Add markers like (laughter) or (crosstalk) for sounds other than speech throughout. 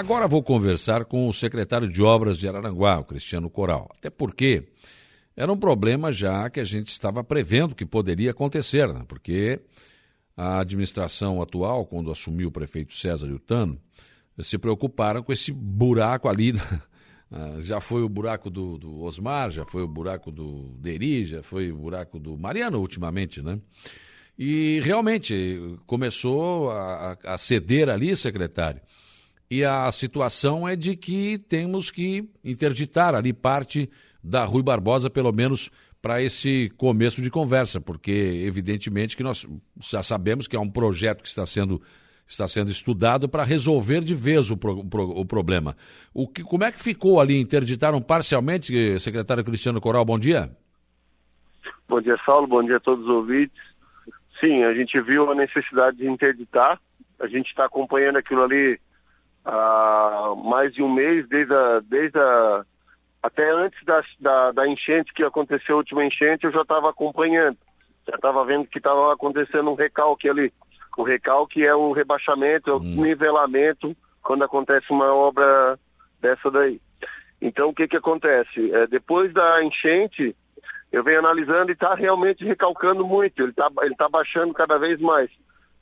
Agora vou conversar com o secretário de Obras de Araranguá, o Cristiano Coral. Até porque era um problema já que a gente estava prevendo que poderia acontecer, né? porque a administração atual, quando assumiu o prefeito César Yutano, se preocuparam com esse buraco ali. (laughs) Ah, já foi o buraco do, do, Osmar, já foi o buraco do Deri, já foi o buraco do Mariano ultimamente, né? E realmente começou a, a ceder ali, secretário. E a situação é de que temos que interditar ali parte da Rui Barbosa, pelo menos para esse começo de conversa, porque evidentemente que nós já sabemos que é um projeto que está sendo está sendo estudado para resolver de vez o, pro, o, problema. O que, como é que ficou ali? Interditaram parcialmente, secretário Cristiano Coral, bom dia. Bom dia, Saulo, bom dia a todos os ouvintes. Sim, a gente viu a necessidade de interditar, a gente está acompanhando aquilo ali há mais de um mês, desde a, desde a, até antes da, da, da enchente que aconteceu, a última enchente, eu já estava acompanhando, já estava vendo que estava acontecendo um recalque ali o recalque é o rebaixamento, é o hum. nivelamento quando acontece uma obra dessa daí. Então o que que acontece? É, depois da enchente, eu venho analisando e está realmente recalcando muito, ele está ele tá baixando cada vez mais.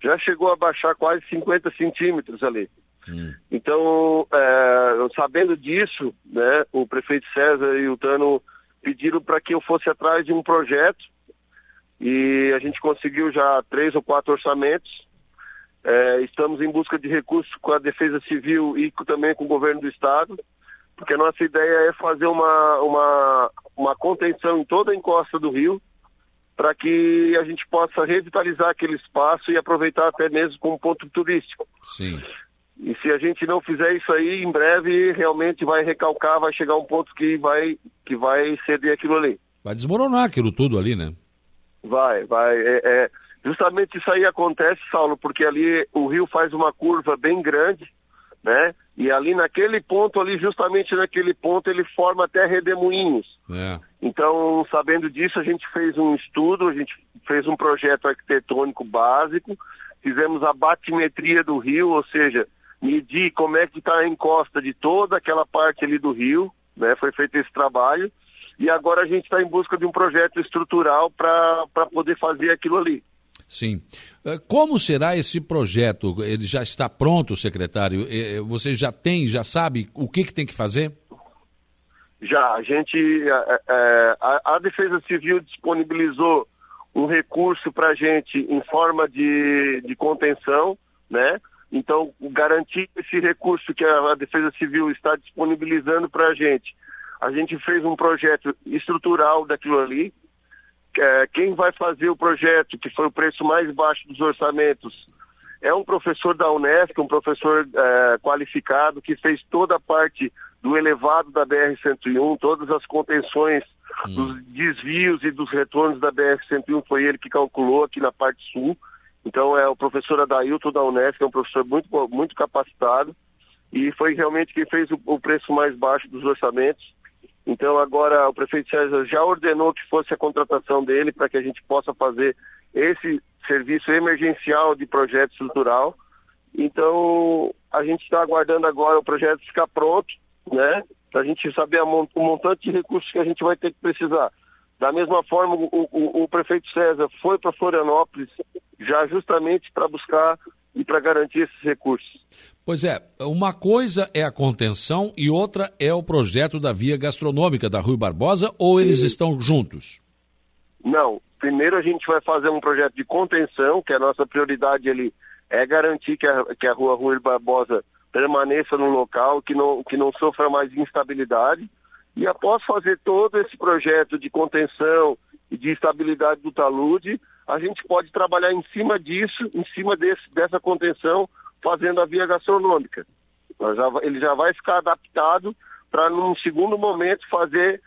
Já chegou a baixar quase 50 centímetros ali. Hum. Então, é, sabendo disso, né, o prefeito César e o Tano pediram para que eu fosse atrás de um projeto e a gente conseguiu já três ou quatro orçamentos. É, estamos em busca de recursos com a Defesa Civil e também com o governo do Estado, porque a nossa ideia é fazer uma, uma, uma contenção em toda a encosta do rio, para que a gente possa revitalizar aquele espaço e aproveitar até mesmo como ponto turístico. Sim. E se a gente não fizer isso aí, em breve realmente vai recalcar, vai chegar um ponto que vai, que vai ceder aquilo ali. Vai desmoronar aquilo tudo ali, né? Vai, vai. É, é, justamente isso aí acontece, Saulo, porque ali o rio faz uma curva bem grande, né? E ali naquele ponto, ali justamente naquele ponto, ele forma até redemoinhos. É. Então, sabendo disso, a gente fez um estudo, a gente fez um projeto arquitetônico básico, fizemos a batimetria do rio, ou seja, medir como é que está a encosta de toda aquela parte ali do rio, né? Foi feito esse trabalho e agora a gente está em busca de um projeto estrutural para poder fazer aquilo ali. Sim. Eh, como será esse projeto? Ele já está pronto, secretário? Eh, eh, você já tem, já sabe o que, que tem que fazer? Já, a gente, a, a, a Defesa Civil disponibilizou um recurso para a gente em forma de, de contenção, né? Então, garantir esse recurso que a, a Defesa Civil está disponibilizando para a gente a gente fez um projeto estrutural daquilo ali. É, quem vai fazer o projeto, que foi o preço mais baixo dos orçamentos, é um professor da Unesco, um professor é, qualificado, que fez toda a parte do elevado da BR-101, todas as contenções hum. dos desvios e dos retornos da BR-101, foi ele que calculou aqui na parte sul. Então é o professor Adailton da Unesco, é um professor muito, muito capacitado e foi realmente quem fez o, o preço mais baixo dos orçamentos. Então agora o prefeito César já ordenou que fosse a contratação dele para que a gente possa fazer esse serviço emergencial de projeto estrutural. Então a gente está aguardando agora o projeto ficar pronto, né? Para a gente saber o montante de recursos que a gente vai ter que precisar. Da mesma forma, o, o, o prefeito César foi para Florianópolis já justamente para buscar e para garantir esses recursos. Pois é, uma coisa é a contenção e outra é o projeto da via gastronômica da Rui Barbosa ou eles Sim. estão juntos? Não, primeiro a gente vai fazer um projeto de contenção, que a nossa prioridade ele é garantir que a, que a rua Rui Barbosa permaneça no local, que não, que não sofra mais instabilidade. E após fazer todo esse projeto de contenção e de estabilidade do talude, a gente pode trabalhar em cima disso, em cima desse, dessa contenção, fazendo a via gastronômica. Ele já vai ficar adaptado para, num segundo momento, fazer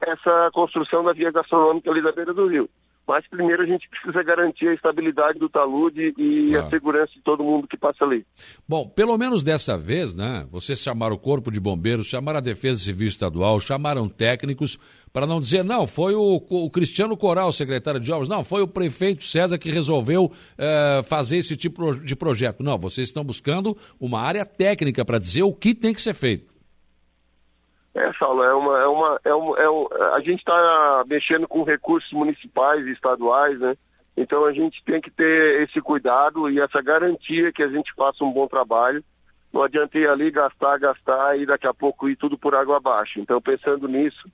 essa construção da via gastronômica ali da beira do rio. Mas primeiro a gente precisa garantir a estabilidade do talude e claro. a segurança de todo mundo que passa ali. Bom, pelo menos dessa vez, né? Vocês chamaram o Corpo de Bombeiros, chamaram a Defesa Civil Estadual, chamaram técnicos, para não dizer, não, foi o, o, Cristiano Coral, secretário de obras, não, foi o prefeito César que resolveu é, fazer esse tipo de projeto. Não, vocês estão buscando uma área técnica para dizer o que tem que ser feito. É, Saulo, é uma, é uma, é uma, é um, a gente está mexendo com recursos municipais e estaduais, né? Então a gente tem que ter esse cuidado e essa garantia que a gente faça um bom trabalho. Não adianta ir ali gastar, gastar e daqui a pouco ir tudo por água abaixo. Então pensando nisso,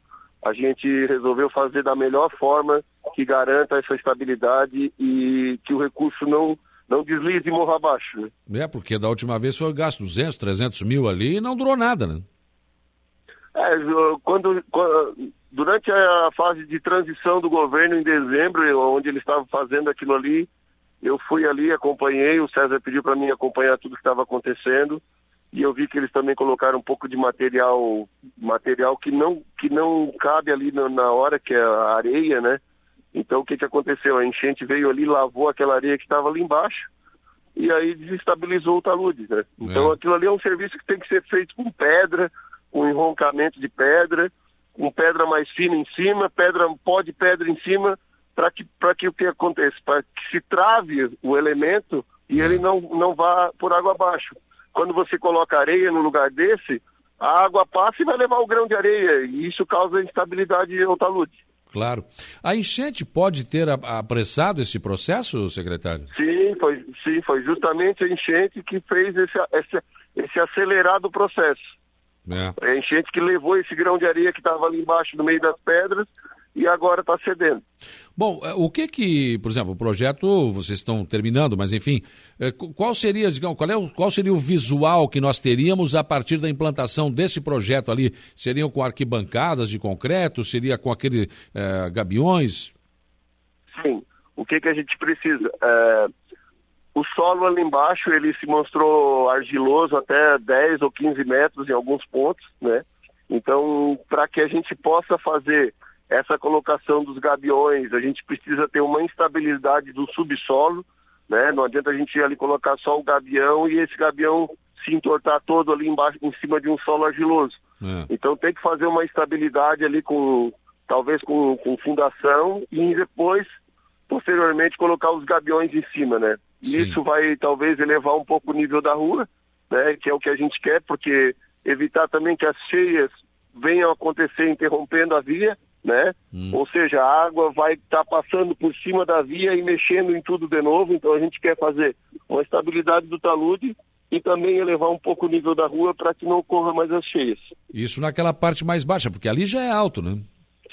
a gente resolveu fazer da melhor forma que garanta essa estabilidade e que o recurso não não deslize e morra abaixo. Né? É, porque da última vez foi gasto 200, 300 mil ali e não durou nada, né? É, quando, quando, durante a fase de transição do governo em dezembro, onde ele estava fazendo aquilo ali, eu fui ali, acompanhei, o César pediu para mim acompanhar tudo que estava acontecendo e eu vi que eles também colocaram um pouco de material, material que não, que não cabe ali na, na hora, que é a areia, né? Então o que, que aconteceu? A enchente veio ali, lavou aquela areia que estava ali embaixo e aí desestabilizou o talude, né? Então é. aquilo ali é um serviço que tem que ser feito com pedra, com enroncamento de pedra, com pedra mais fina em cima, pedra, pó de pedra em cima, para que, que o que aconteça? Para que se trave o elemento e ele não, não vá por água abaixo. Quando você coloca areia no lugar desse, a água passa e vai levar o grão de areia, e isso causa instabilidade ao talude. Claro. A enchente pode ter apressado esse processo, secretário? Sim, foi, sim, foi justamente a enchente que fez esse, esse, esse acelerado processo. É. A enchente que levou esse grão de areia que estava ali embaixo no meio das pedras e agora está cedendo. Bom, é, o que que, por exemplo, o projeto vocês estão terminando, mas enfim, é, qual seria, digamos, qual, é o, qual seria o visual que nós teríamos a partir da implantação desse projeto ali? Seriam com arquibancadas de concreto? Seria com aquele é, gabiões? Sim. O que que a gente precisa? É, o solo ali embaixo, ele se mostrou argiloso até 10 ou 15 metros em alguns pontos, né? Então, para que a gente possa fazer essa colocação dos gabiões, a gente precisa ter uma instabilidade do subsolo, né? Não adianta a gente ir ali colocar só o gabião e esse gabião se entortar todo ali embaixo, em cima de um solo argiloso. É. Então tem que fazer uma estabilidade ali com, talvez com, com fundação e depois, posteriormente, colocar os gabiões em cima, né? Sim. Isso vai talvez elevar um pouco o nível da rua, né, que é o que a gente quer, porque evitar também que as cheias venham acontecer interrompendo a via, né? Hum. Ou seja, a água vai estar tá passando por cima da via e mexendo em tudo de novo, então a gente quer fazer uma estabilidade do talude e também elevar um pouco o nível da rua para que não ocorra mais as cheias. Isso naquela parte mais baixa, porque ali já é alto, né?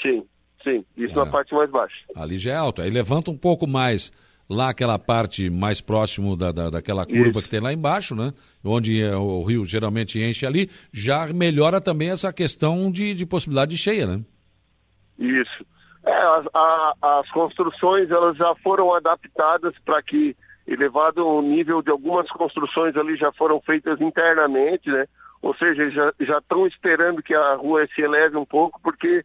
Sim, sim, isso é. na parte mais baixa. Ali já é alto, aí levanta um pouco mais lá aquela parte mais próximo da, da, daquela curva Isso. que tem lá embaixo, né? Onde é, o rio geralmente enche ali, já melhora também essa questão de, de possibilidade de cheia, né? Isso. É, as, a, as construções elas já foram adaptadas para que, elevado o nível de algumas construções ali já foram feitas internamente, né? Ou seja, já estão esperando que a rua se eleve um pouco, porque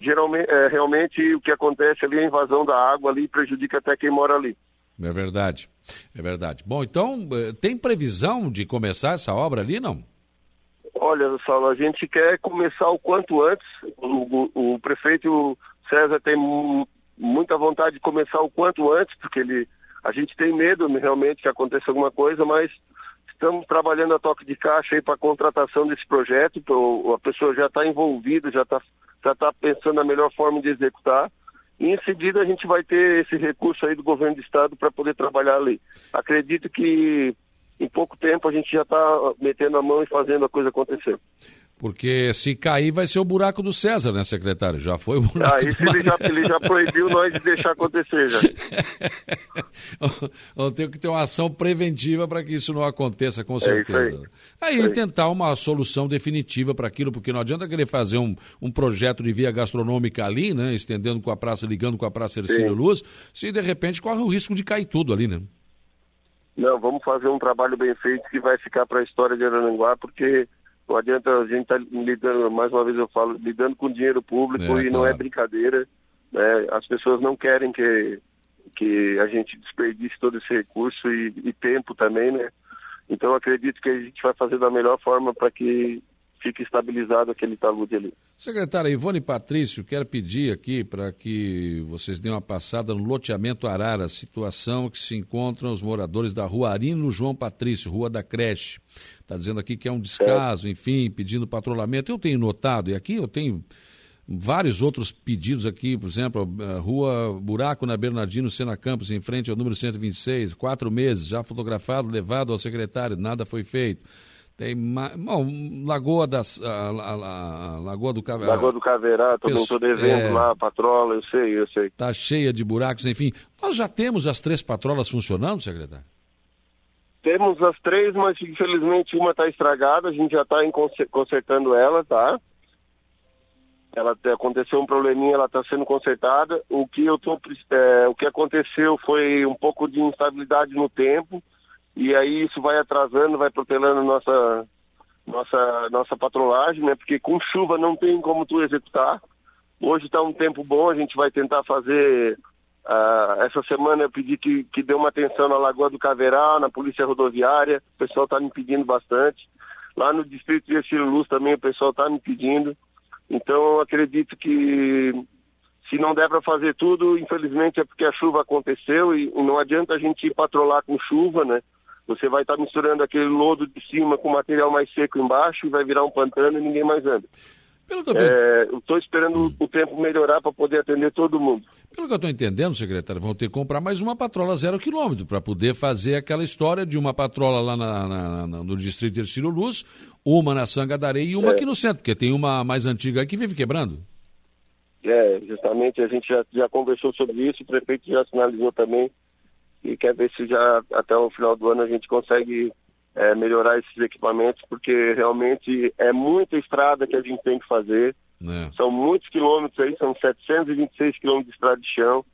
geralmente, é, realmente o que acontece ali é a invasão da água ali prejudica até quem mora ali. É verdade, é verdade. Bom, então, eh, tem previsão de começar essa obra ali, não? Olha, Saulo, a gente quer começar o quanto antes. O, o, o prefeito César tem muita vontade de começar o quanto antes, porque ele, a gente tem medo realmente que aconteça alguma coisa, mas estamos trabalhando a toque de caixa aí para a contratação desse projeto. A pessoa já está envolvida, já está já está pensando na melhor forma de executar. E em seguida a gente vai ter esse recurso aí do governo do estado para poder trabalhar ali. Acredito que em pouco tempo a gente já está metendo a mão e fazendo a coisa acontecer. Porque se cair vai ser o buraco do César, né, secretário? Já foi o buraco ah, isso ele já, ele já proibiu nós de deixar acontecer já. (laughs) Vamos ter que ter uma ação preventiva para que isso não aconteça, com certeza. É aí, aí tentar uma solução definitiva para aquilo, porque não adianta querer fazer um, um projeto de via gastronômica ali, né? Estendendo com a praça, ligando com a praça Ercílio Luz, se de repente corre o risco de cair tudo ali, né? Não, vamos fazer um trabalho bem feito que vai ficar para a história de Arananguá, porque não adianta a gente estar tá lidando, mais uma vez eu falo, lidando com dinheiro público é, e não é brincadeira. Né? As pessoas não querem que, que a gente desperdice todo esse recurso e, e tempo também, né? Então acredito que a gente vai fazer da melhor forma para que fique estabilizado aquele talude ali. Secretária Ivone Patrício, quero pedir aqui para que vocês deem uma passada no loteamento Arara, situação que se encontram os moradores da rua Arino João Patrício, rua da creche. Está dizendo aqui que é um descaso, é. enfim, pedindo patrulhamento. Eu tenho notado, e aqui eu tenho vários outros pedidos aqui, por exemplo, rua Buraco na Bernardino Sena Campos, em frente ao número 126, quatro meses, já fotografado, levado ao secretário, nada foi feito. Tem bom, Lagoa das a, a, a, Lagoa do Caveirá. Lagoa do Caveirá, também estou devendo é, lá, patrola, eu sei, eu sei. Está cheia de buracos, enfim. Nós já temos as três patrolas funcionando, secretário? Temos as três, mas infelizmente uma está estragada, a gente já está consertando ela, tá? Ela aconteceu um probleminha, ela está sendo consertada. O que eu tô, é, o que aconteceu foi um pouco de instabilidade no tempo e aí isso vai atrasando, vai protelando nossa, nossa, nossa patrolagem, né? Porque com chuva não tem como tu executar. Hoje está um tempo bom, a gente vai tentar fazer. Uh, essa semana eu pedi que, que dê uma atenção na Lagoa do Caveral, na Polícia Rodoviária, o pessoal está me pedindo bastante. Lá no Distrito de Estilo Luz também o pessoal está me pedindo. Então acredito que se não der para fazer tudo, infelizmente é porque a chuva aconteceu e, não adianta a gente patrolar com chuva, né? Você vai estar tá misturando aquele lodo de cima com material mais seco embaixo e vai virar um pantano e ninguém mais anda. Pelo que eu estou é, esperando hum. o tempo melhorar para poder atender todo mundo. Pelo que eu estou entendendo, secretário, vão ter que comprar mais uma patrola zero quilômetro para poder fazer aquela história de uma patrola lá na, na, na, no distrito de Ciro Luz, uma na Sanga da Areia e uma é. aqui no centro, porque tem uma mais antiga aí que vive quebrando. É, justamente a gente já, já conversou sobre isso, o prefeito já sinalizou também e quer ver se já até o final do ano a gente consegue é, melhorar esses equipamentos, porque realmente é muita estrada que a gente tem que fazer. É. São muitos quilômetros aí, são 726 quilômetros de estrada de chão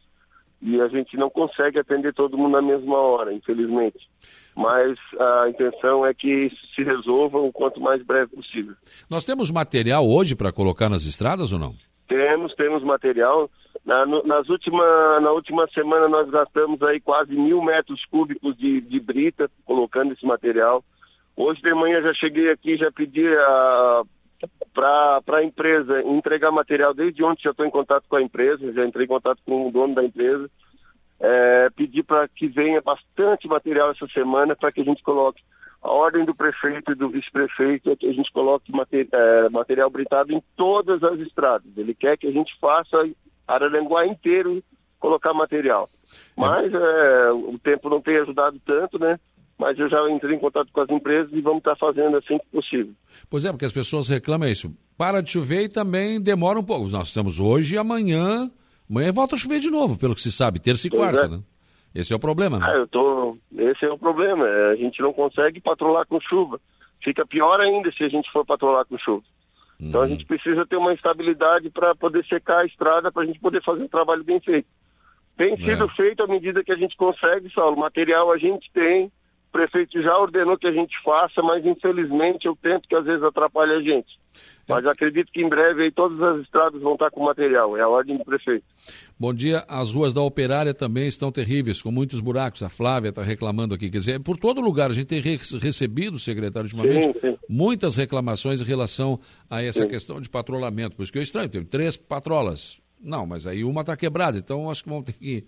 e a gente não consegue atender todo mundo na mesma hora, infelizmente. Mas a intenção é que isso se resolva o quanto mais breve possível. Nós temos material hoje para colocar nas estradas ou não? Temos, temos material. Na, nas última, na última semana nós gastamos aí quase mil metros cúbicos de, de brita colocando esse material. Hoje de manhã já cheguei aqui, já pedi para a empresa entregar material. Desde ontem já estou em contato com a empresa, já entrei em contato com o dono da empresa. É, pedi para que venha bastante material essa semana para que a gente coloque a ordem do prefeito e do vice-prefeito é que a gente coloque é, material britado em todas as estradas. Ele quer que a gente faça Araranguá inteiro colocar material. Mas é, o tempo não tem ajudado tanto, né? Mas eu já entrei em contato com as empresas e vamos estar fazendo assim que possível. Pois é, porque as pessoas reclamam isso. Para de chover e também demora um pouco. Nós estamos hoje e amanhã. Amanhã volta a chover de novo, pelo que se sabe, terça e pois quarta, é. né? Esse é o problema, né? Ah, eu tô... Esse é o problema. É, a gente não consegue patrolar com chuva. Fica pior ainda se a gente for patrolar com chuva. Uhum. Então a uhum. gente precisa ter uma estabilidade para poder secar a estrada, para a gente poder fazer um trabalho bem feito. Tem sido é. feito à medida que a gente consegue, Saulo. Material a gente tem, prefeito já ordenou que a gente faça, mas infelizmente é o tempo que às vezes atrapalha a gente. Mas acredito que em breve aí todas as estradas vão estar com material, é a ordem do prefeito. Bom dia, as ruas da Operária também estão terríveis, com muitos buracos. A Flávia está reclamando aqui. Quer dizer, por todo lugar a gente tem re recebido, secretário, ultimamente, sim, sim. muitas reclamações em relação a essa sim. questão de patrulhamento. Por isso que é estranho, tem três patrolas. Não, mas aí uma está quebrada, então acho que vão ter que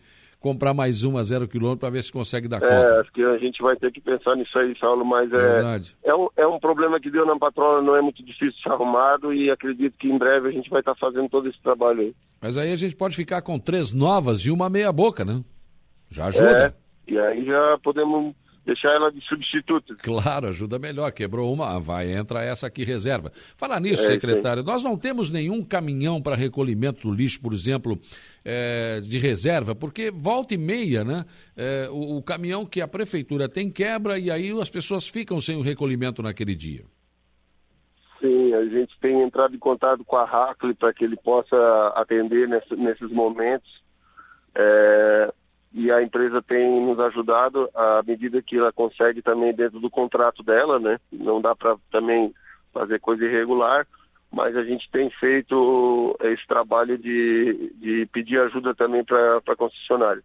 comprar mais uma zero quilômetro para ver se consegue dar é, conta. Acho que a gente vai ter que pensar nisso aí, Saulo, mas é, é, um, é um problema que deu na patrola, não é muito difícil de ser arrumado e acredito que em breve a gente vai estar tá fazendo todo esse trabalho aí. Mas aí a gente pode ficar com três novas e uma meia boca, né? Já ajuda. É, e aí já podemos deixar ela de substituto. Claro, ajuda melhor. Quebrou uma, vai, entra essa aqui reserva. Falar nisso, é, secretário, sim. nós não temos nenhum caminhão para recolhimento do lixo, por exemplo, é, de reserva, porque volta e meia, né? É, o, o, caminhão que a prefeitura tem quebra e aí as pessoas ficam sem o recolhimento naquele dia. Sim, a gente tem entrado em contato com a Hackley para que ele possa atender nesse, nesses momentos. É, e a empresa tem nos ajudado à medida que ela consegue também dentro do contrato dela, né? Não dá para também fazer coisa irregular, mas a gente tem feito esse trabalho de, de pedir ajuda também para a concessionária.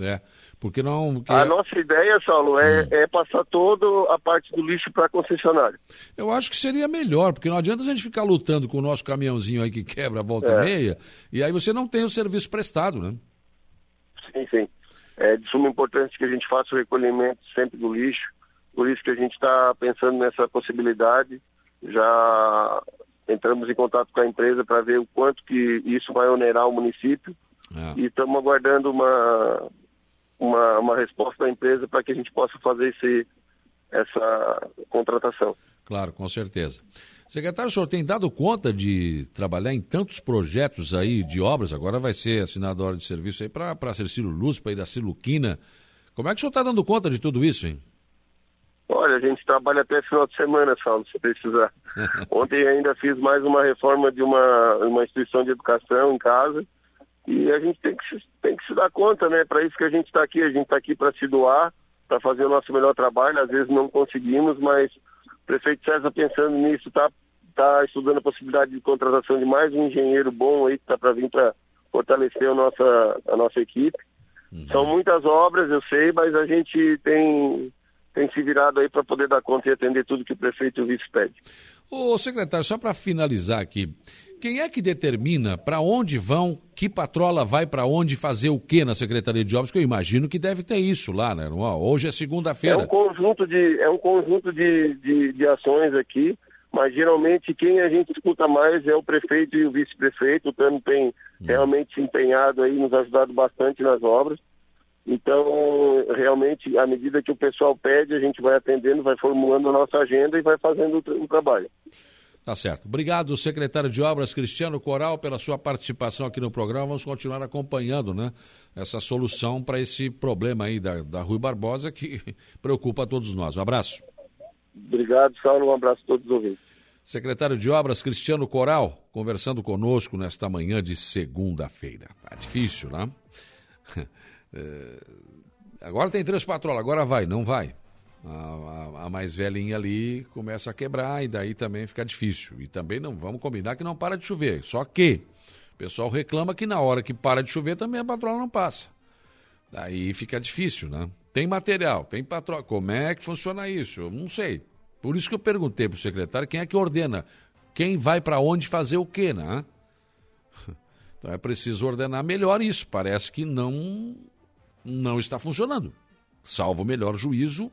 É, porque não... Porque... A nossa ideia, Saulo, é, hum. é passar toda a parte do lixo para a concessionária. Eu acho que seria melhor, porque não adianta a gente ficar lutando com o nosso caminhãozinho aí que quebra a volta é. meia, e aí você não tem o serviço prestado, né? Sim, sim. É de suma importância que a gente faça o recolhimento sempre do lixo, por isso que a gente está pensando nessa possibilidade. Já entramos em contato com a empresa para ver o quanto que isso vai onerar o município é. e estamos aguardando uma, uma, uma resposta da empresa para que a gente possa fazer esse, essa contratação. Claro, com certeza. Secretário, o senhor tem dado conta de trabalhar em tantos projetos aí de obras? Agora vai ser assinada a hora de serviço aí para a Cercílio Luz, para ir da Siluquina. Como é que o senhor está dando conta de tudo isso, hein? Olha, a gente trabalha até final de semana, Saulo, se precisar. (laughs) Ontem ainda fiz mais uma reforma de uma, uma instituição de educação em casa. E a gente tem que, tem que se dar conta, né? Para isso que a gente está aqui. A gente está aqui para se doar, para fazer o nosso melhor trabalho. Às vezes não conseguimos, mas o prefeito César pensando nisso, está tá estudando a possibilidade de contratação de mais um engenheiro bom aí que está para vir para fortalecer a nossa, a nossa equipe. Uhum. São muitas obras, eu sei, mas a gente tem tem se virado aí para poder dar conta e atender tudo que o prefeito e o vice pede. Ô secretário, só para finalizar aqui, quem é que determina para onde vão, que patrola vai para onde fazer o que na Secretaria de Obras? Que eu imagino que deve ter isso lá, né? Hoje é segunda-feira. É um conjunto de, é um conjunto de, de, de ações aqui, mas geralmente quem a gente escuta mais é o prefeito e o vice-prefeito. O Tano tem hum. realmente se empenhado aí, nos ajudado bastante nas obras. Então, realmente, à medida que o pessoal pede, a gente vai atendendo, vai formulando a nossa agenda e vai fazendo o, o trabalho. Tá certo. Obrigado, secretário de Obras Cristiano Coral, pela sua participação aqui no programa. Vamos continuar acompanhando né, essa solução para esse problema aí da, da Rui Barbosa que (laughs) preocupa a todos nós. Um abraço. Obrigado, Saulo. Um abraço a todos os ouvintes. Secretário de Obras Cristiano Coral, conversando conosco nesta manhã de segunda-feira. Tá difícil, né? (laughs) É, agora tem três patrolas, agora vai, não vai. A, a, a, mais velhinha ali começa a quebrar e daí também fica difícil. E também não vamos combinar que não para de chover. Só que o pessoal reclama que na hora que para de chover também a patrola não passa. Daí fica difícil, né? Tem material, tem patrola. Como é que funciona isso? Eu não sei. Por isso que eu perguntei para o secretário quem é que ordena. Quem vai para onde fazer o quê, né? (laughs) Então é preciso ordenar melhor isso. Parece que não não está funcionando. Salvo o melhor juízo,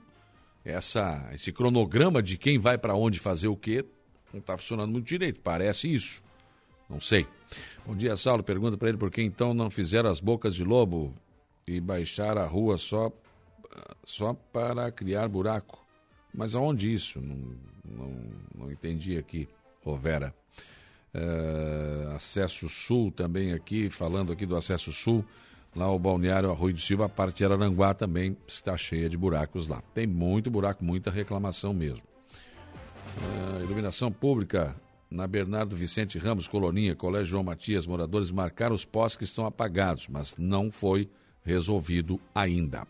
essa, esse cronograma de quem vai para onde fazer o quê não está funcionando muito direito. Parece isso. Não sei. Bom dia, Saulo. Pergunta para ele por que então não fizeram as bocas de lobo e baixar a rua só, só para criar buraco. Mas aonde isso? Não, não, não entendi aqui, ô Vera. Uh, acesso Sul também aqui, falando aqui do Acesso Sul. Lá o balneário Arroio do Silva, a parte de Araranguá também está cheia de buracos lá. Tem muito buraco, muita reclamação mesmo. Uh, iluminação pública na Bernardo Vicente Ramos, Coloninha, Colégio João Matias, moradores marcaram os postes que estão apagados, mas não foi resolvido ainda.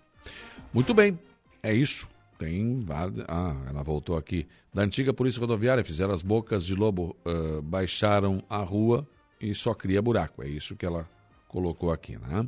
Muito bem, é isso. Tem. Ah, ela voltou aqui. Da antiga Polícia Rodoviária, fizeram as bocas de lobo, uh, baixaram a rua e só cria buraco. É isso que ela colocou aqui, né?